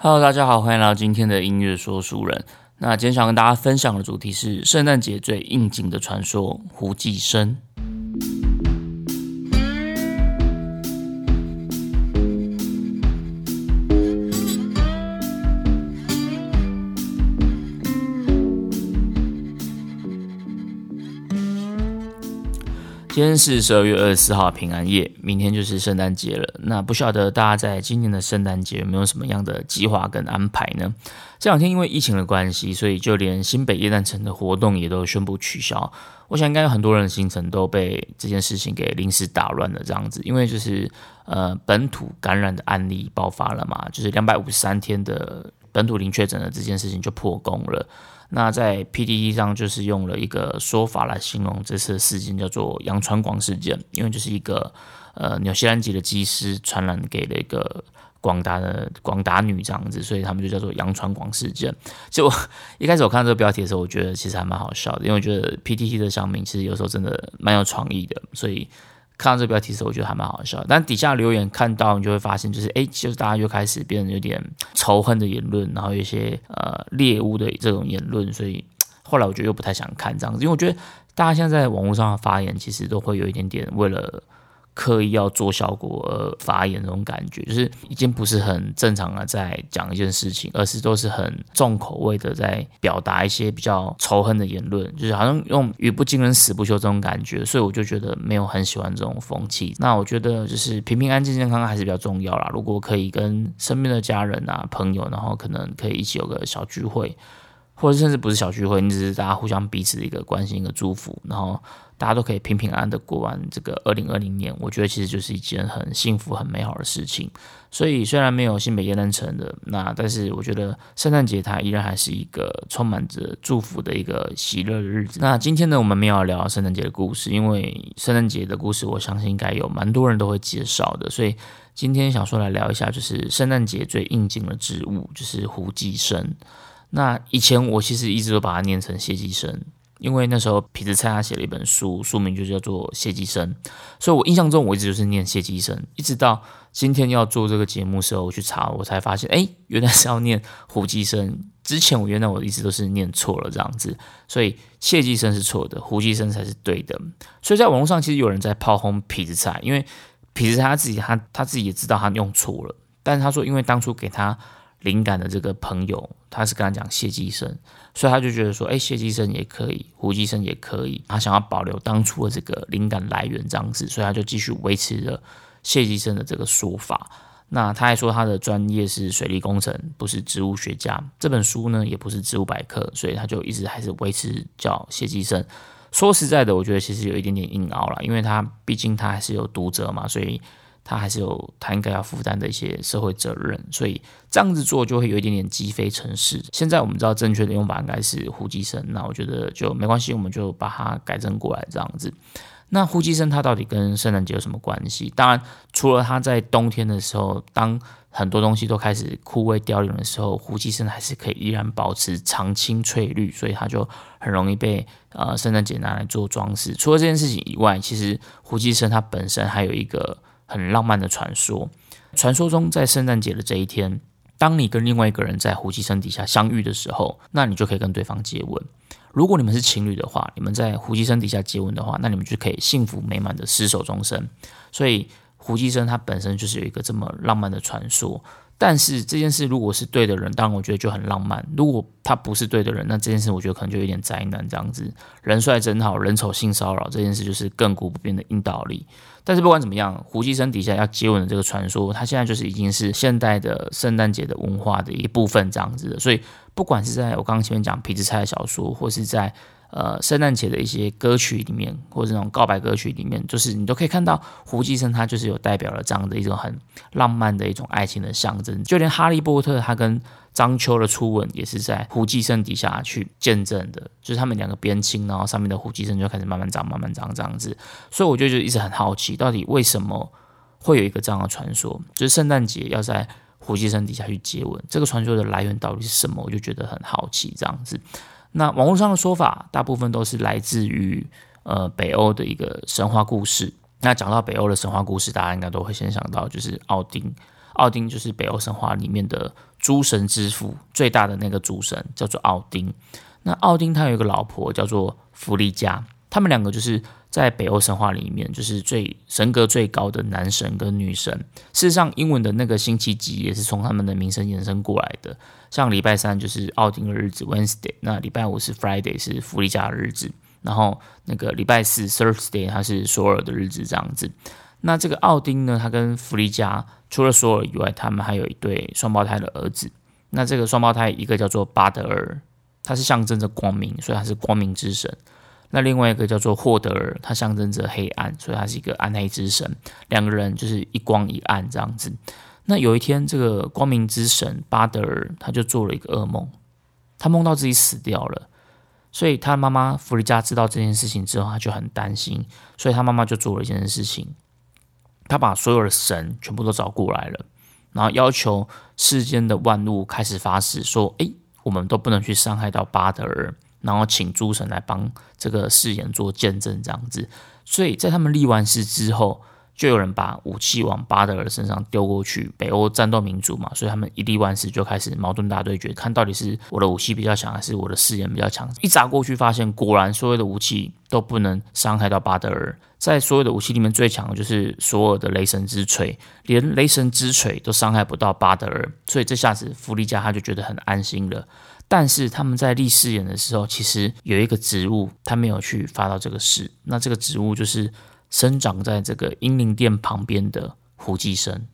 Hello，大家好，欢迎来到今天的音乐说书人。那今天想跟大家分享的主题是圣诞节最应景的传说——胡济生。今天是十二月二十四号平安夜，明天就是圣诞节了。那不晓得大家在今年的圣诞节有没有什么样的计划跟安排呢？这两天因为疫情的关系，所以就连新北夜诞城的活动也都宣布取消。我想应该有很多人的行程都被这件事情给临时打乱了，这样子，因为就是呃本土感染的案例爆发了嘛，就是两百五十三天的本土零确诊的这件事情就破功了。那在 PDD 上就是用了一个说法来形容这次事件，叫做“洋传广事件”，因为就是一个呃纽西兰籍的机师传染给了一个广达的广达女这样子，所以他们就叫做“洋传广事件”。就一开始我看到这个标题的时候，我觉得其实还蛮好笑的，因为我觉得 PDD 的小名其实有时候真的蛮有创意的，所以。看到这个标题的时候，我觉得还蛮好笑。但底下留言看到，你就会发现，就是哎，就是大家又开始变得有点仇恨的言论，然后有一些呃猎物的这种言论。所以后来我觉得又不太想看这样子，因为我觉得大家现在在网络上的发言，其实都会有一点点为了。刻意要做效果而发言那种感觉，就是已经不是很正常的在讲一件事情，而是都是很重口味的在表达一些比较仇恨的言论，就是好像用语不惊人死不休这种感觉，所以我就觉得没有很喜欢这种风气。那我觉得就是平平安静健康还是比较重要啦。如果可以跟身边的家人啊朋友，然后可能可以一起有个小聚会，或者甚至不是小聚会，你只是大家互相彼此的一个关心一个祝福，然后。大家都可以平平安安的过完这个二零二零年，我觉得其实就是一件很幸福、很美好的事情。所以虽然没有新北耶诞城的那，但是我觉得圣诞节它依然还是一个充满着祝福的一个喜乐的日子。那今天呢，我们没有聊圣诞节的故事，因为圣诞节的故事，我相信应该有蛮多人都会介绍的。所以今天想说来聊一下，就是圣诞节最应景的植物，就是胡姬生。那以前我其实一直都把它念成谢寄生。因为那时候痞子蔡他写了一本书，书名就叫做谢寄生，所以我印象中我一直就是念谢寄生，一直到今天要做这个节目时候，我去查，我才发现，哎，原来是要念胡寄生。之前我原来我一直都是念错了这样子，所以谢寄生是错的，胡寄生才是对的。所以在网络上其实有人在炮轰痞子蔡，因为痞子蔡他自己他他自己也知道他用错了，但是他说因为当初给他。灵感的这个朋友，他是跟他讲谢寄生，所以他就觉得说，哎，谢寄生也可以，胡寄生也可以，他想要保留当初的这个灵感来源这样子，所以他就继续维持着谢寄生的这个说法。那他还说他的专业是水利工程，不是植物学家。这本书呢，也不是植物百科，所以他就一直还是维持叫谢寄生。说实在的，我觉得其实有一点点硬凹了，因为他毕竟他还是有读者嘛，所以。他还是有他应该要负担的一些社会责任，所以这样子做就会有一点点积非成是。现在我们知道正确的用法应该是呼吸声，那我觉得就没关系，我们就把它改正过来这样子。那呼吸声它到底跟圣诞节有什么关系？当然，除了它在冬天的时候，当很多东西都开始枯萎凋零的时候，呼吸声还是可以依然保持常青翠绿，所以它就很容易被呃圣诞节拿来做装饰。除了这件事情以外，其实呼吸声它本身还有一个。很浪漫的传说，传说中在圣诞节的这一天，当你跟另外一个人在胡姬山底下相遇的时候，那你就可以跟对方接吻。如果你们是情侣的话，你们在胡姬山底下接吻的话，那你们就可以幸福美满的厮守终生。所以胡姬生它本身就是有一个这么浪漫的传说。但是这件事如果是对的人，当然我觉得就很浪漫；如果他不是对的人，那这件事我觉得可能就有点灾难这样子。人帅真好人丑性骚扰这件事就是亘古不变的硬道理。但是不管怎么样，胡姬生底下要接吻的这个传说，它现在就是已经是现代的圣诞节的文化的一部分这样子的。所以不管是在我刚刚前面讲皮子菜的小说，或是在呃，圣诞节的一些歌曲里面，或者那种告白歌曲里面，就是你都可以看到胡姬生他就是有代表了这样的一种很浪漫的一种爱情的象征。就连哈利波特他跟张秋的初吻也是在胡姬生底下去见证的，就是他们两个边亲，然后上面的胡姬生就开始慢慢长、慢慢长这样子。所以我觉得就一直很好奇，到底为什么会有一个这样的传说，就是圣诞节要在胡姬生底下去接吻，这个传说的来源到底是什么？我就觉得很好奇这样子。那网络上的说法，大部分都是来自于呃北欧的一个神话故事。那讲到北欧的神话故事，大家应该都会先想到就是奥丁。奥丁就是北欧神话里面的诸神之父，最大的那个诸神叫做奥丁。那奥丁他有一个老婆叫做弗利嘉，他们两个就是在北欧神话里面就是最神格最高的男神跟女神。事实上，英文的那个星期几也是从他们的名声延伸过来的。像礼拜三就是奥丁的日子 Wednesday，那礼拜五是 Friday 是弗利加的日子，然后那个礼拜四 Thursday 它是索尔的日子这样子。那这个奥丁呢，他跟弗利加除了索尔以外，他们还有一对双胞胎的儿子。那这个双胞胎一个叫做巴德尔，他是象征着光明，所以他是光明之神。那另外一个叫做霍德尔，他象征着黑暗，所以他是一个暗黑之神。两个人就是一光一暗这样子。那有一天，这个光明之神巴德尔他就做了一个噩梦，他梦到自己死掉了，所以他妈妈弗利加知道这件事情之后，他就很担心，所以他妈妈就做了一件事情，他把所有的神全部都找过来了，然后要求世间的万物开始发誓说：“诶，我们都不能去伤害到巴德尔。”然后请诸神来帮这个誓言做见证，这样子。所以在他们立完誓之后。就有人把武器往巴德尔身上丢过去。北欧战斗民族嘛，所以他们一立完誓就开始矛盾大对决，看到底是我的武器比较强，还是我的誓言比较强。一砸过去，发现果然所有的武器都不能伤害到巴德尔。在所有的武器里面，最强的就是所有的雷神之锤，连雷神之锤都伤害不到巴德尔。所以这下子弗利加他就觉得很安心了。但是他们在立誓言的时候，其实有一个植物他没有去发到这个誓，那这个植物就是。生长在这个英灵殿旁边的胡姬生，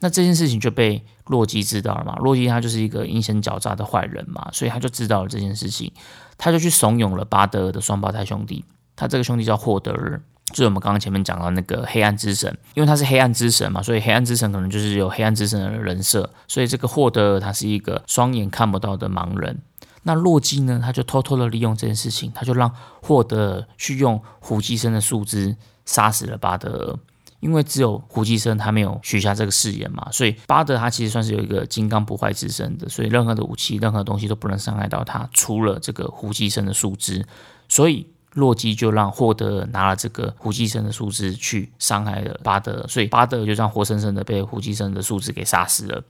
那这件事情就被洛基知道了嘛？洛基他就是一个阴险狡诈的坏人嘛，所以他就知道了这件事情，他就去怂恿了巴德尔的双胞胎兄弟。他这个兄弟叫霍德尔，就是我们刚刚前面讲到那个黑暗之神，因为他是黑暗之神嘛，所以黑暗之神可能就是有黑暗之神的人设，所以这个霍德尔他是一个双眼看不到的盲人。那洛基呢？他就偷偷的利用这件事情，他就让霍德尔去用胡姬生的树枝杀死了巴德，因为只有胡姬生他没有许下这个誓言嘛，所以巴德他其实算是有一个金刚不坏之身的，所以任何的武器、任何东西都不能伤害到他，除了这个胡姬生的树枝。所以洛基就让霍德拿了这个胡姬生的树枝去伤害了巴德，所以巴德就这样活生生的被胡姬生的树枝给杀死了。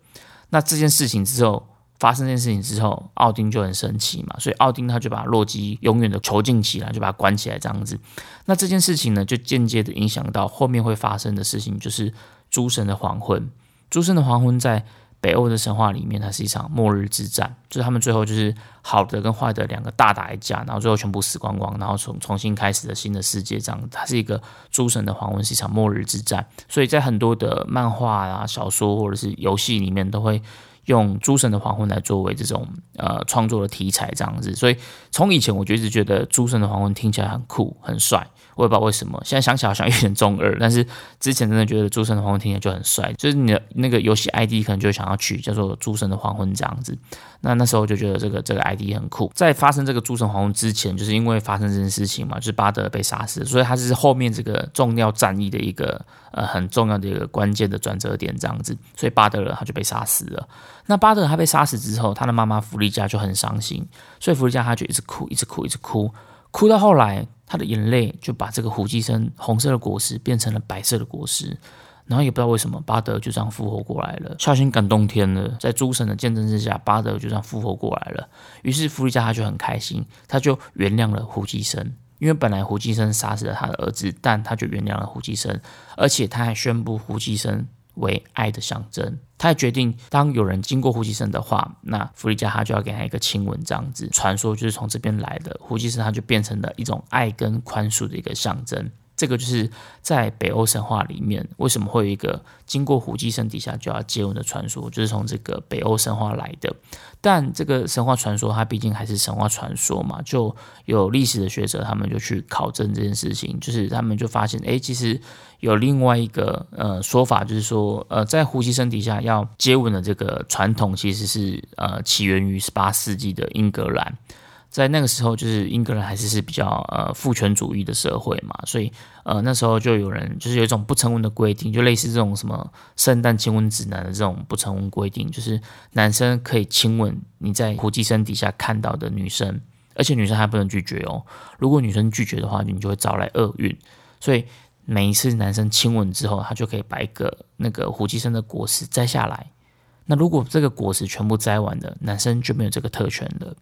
那这件事情之后。发生这件事情之后，奥丁就很生气嘛，所以奥丁他就把洛基永远的囚禁起来，就把他关起来这样子。那这件事情呢，就间接的影响到后面会发生的事情，就是诸神的黄昏。诸神的黄昏在北欧的神话里面，它是一场末日之战，就是他们最后就是好的跟坏的两个大打一架，然后最后全部死光光，然后重重新开始的新的世界这样。它是一个诸神的黄昏，是一场末日之战。所以在很多的漫画啊、小说或者是游戏里面都会。用诸神的黄昏来作为这种呃创作的题材这样子，所以从以前我就一直觉得诸神的黄昏听起来很酷很帅，我也不知道为什么，现在想起来好像有点中二，但是之前真的觉得诸神的黄昏听起来就很帅，就是你的那个游戏 ID 可能就想要取叫做诸神的黄昏这样子。那那时候就觉得这个这个 ID 很酷。在发生这个诸神黄昏之前，就是因为发生这件事情嘛，就是巴德被杀死，所以他是后面这个重要战役的一个呃很重要的一个关键的转折点这样子，所以巴德尔他就被杀死了。那巴德他被杀死之后，他的妈妈弗利加就很伤心，所以弗利加他就一直哭，一直哭，一直哭，哭到后来，他的眼泪就把这个胡姬生红色的果实变成了白色的果实。然后也不知道为什么巴德就这样复活过来了，孝心感动天了，在诸神的见证之下，巴德就这样复活过来了。于是弗利加他就很开心，他就原谅了胡姬生，因为本来胡姬生杀死了他的儿子，但他就原谅了胡姬生，而且他还宣布胡姬生为爱的象征。他还决定，当有人经过呼吸声的话，那弗里加哈就要给他一个亲吻，这样子。传说就是从这边来的，呼吸声，它就变成了一种爱跟宽恕的一个象征。这个就是在北欧神话里面，为什么会有一个经过胡姬生底下就要接吻的传说，就是从这个北欧神话来的。但这个神话传说，它毕竟还是神话传说嘛，就有历史的学者他们就去考证这件事情，就是他们就发现，哎，其实有另外一个呃说法，就是说，呃，在胡姬生底下要接吻的这个传统，其实是呃起源于十八世纪的英格兰。在那个时候，就是英格兰还是是比较呃父权主义的社会嘛，所以呃那时候就有人就是有一种不成文的规定，就类似这种什么圣诞亲吻指南的这种不成文规定，就是男生可以亲吻你在胡姬生底下看到的女生，而且女生还不能拒绝哦，如果女生拒绝的话，你就会招来厄运，所以。每一次男生亲吻之后，他就可以把一个那个胡姬生的果实摘下来。那如果这个果实全部摘完了，男生就没有这个特权了。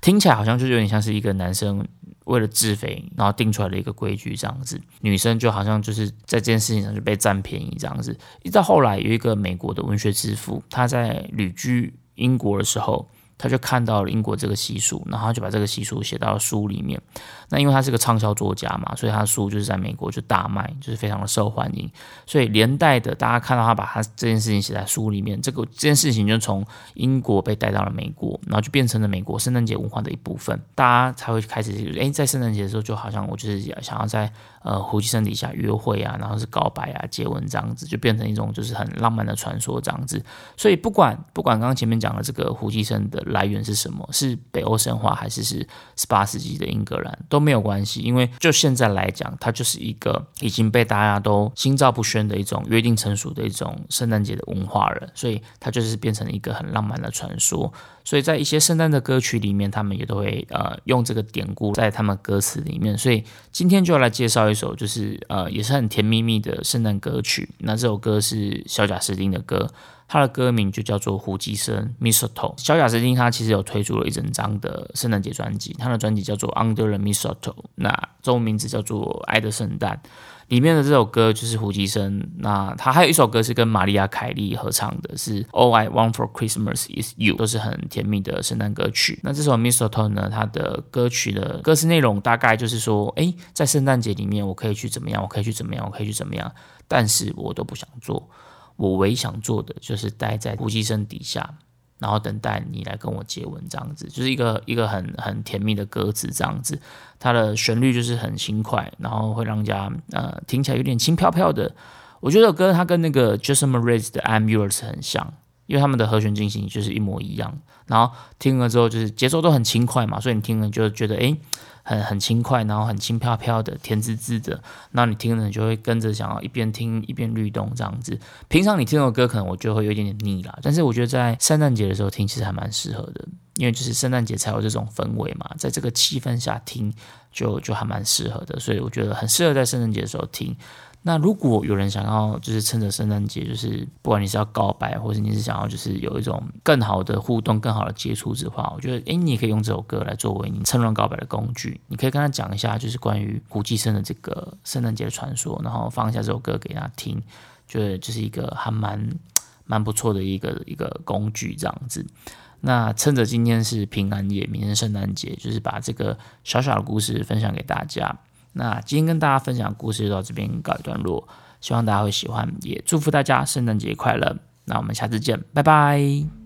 听起来好像就有点像是一个男生为了自肥，然后定出来的一个规矩这样子。女生就好像就是在这件事情上就被占便宜这样子。一直到后来有一个美国的文学之父，他在旅居英国的时候。他就看到了英国这个习俗，然后他就把这个习俗写到书里面。那因为他是个畅销作家嘛，所以他的书就是在美国就大卖，就是非常的受欢迎。所以连带的，大家看到他把他这件事情写在书里面，这个这件事情就从英国被带到了美国，然后就变成了美国圣诞节文化的一部分。大家才会开始，哎，在圣诞节的时候，就好像我就是想要在呃胡姬山底下约会啊，然后是告白啊、接吻这样子，就变成一种就是很浪漫的传说这样子。所以不管不管刚刚前面讲的这个胡姬生的。来源是什么？是北欧神话，还是是十八世纪的英格兰都没有关系，因为就现在来讲，它就是一个已经被大家都心照不宣的一种约定成熟的一种圣诞节的文化了，所以它就是变成一个很浪漫的传说。所以在一些圣诞的歌曲里面，他们也都会呃用这个典故在他们歌词里面。所以今天就要来介绍一首，就是呃也是很甜蜜蜜的圣诞歌曲。那这首歌是小贾斯汀的歌。他的歌名就叫做《胡姬生》（Mistletoe）。小贾斯汀他其实有推出了一整张的圣诞节专辑，他的专辑叫做《Under the Mistletoe》，那中文名字叫做《爱的圣诞》。里面的这首歌就是胡姬生。那他还有一首歌是跟玛丽亚·凯莉合唱的，是《All I Want for Christmas Is You》，都是很甜蜜的圣诞歌曲。那这首《Mistletoe》呢，它的歌曲的歌词内容大概就是说：哎，在圣诞节里面，我可以去怎么样？我可以去怎么样？我可以去怎么样？但是我都不想做。我唯一想做的就是待在呼吸声底下，然后等待你来跟我接吻，这样子就是一个一个很很甜蜜的歌词，这样子，它的旋律就是很轻快，然后会让人家呃听起来有点轻飘飘的。我觉得歌它跟那个 Jason Mraz 的 I'm Yours 很像，因为他们的和弦进行就是一模一样，然后听了之后就是节奏都很轻快嘛，所以你听了就觉得诶。很很轻快，然后很轻飘飘的，甜滋滋的。那你听了你就会跟着想要一边听一边律动这样子。平常你听的歌可能我就会有一点点腻啦，但是我觉得在圣诞节的时候听其实还蛮适合的，因为就是圣诞节才有这种氛围嘛，在这个气氛下听就就还蛮适合的，所以我觉得很适合在圣诞节的时候听。那如果有人想要，就是趁着圣诞节，就是不管你是要告白，或者你是想要就是有一种更好的互动、更好的接触的话，我觉得，诶，你也可以用这首歌来作为你趁乱告白的工具。你可以跟他讲一下，就是关于古祭生的这个圣诞节的传说，然后放一下这首歌给他听，觉得就是一个还蛮蛮不错的一个一个工具这样子。那趁着今天是平安夜，明天圣诞节，就是把这个小小的故事分享给大家。那今天跟大家分享故事就到这边告一段落，希望大家会喜欢，也祝福大家圣诞节快乐。那我们下次见，拜拜。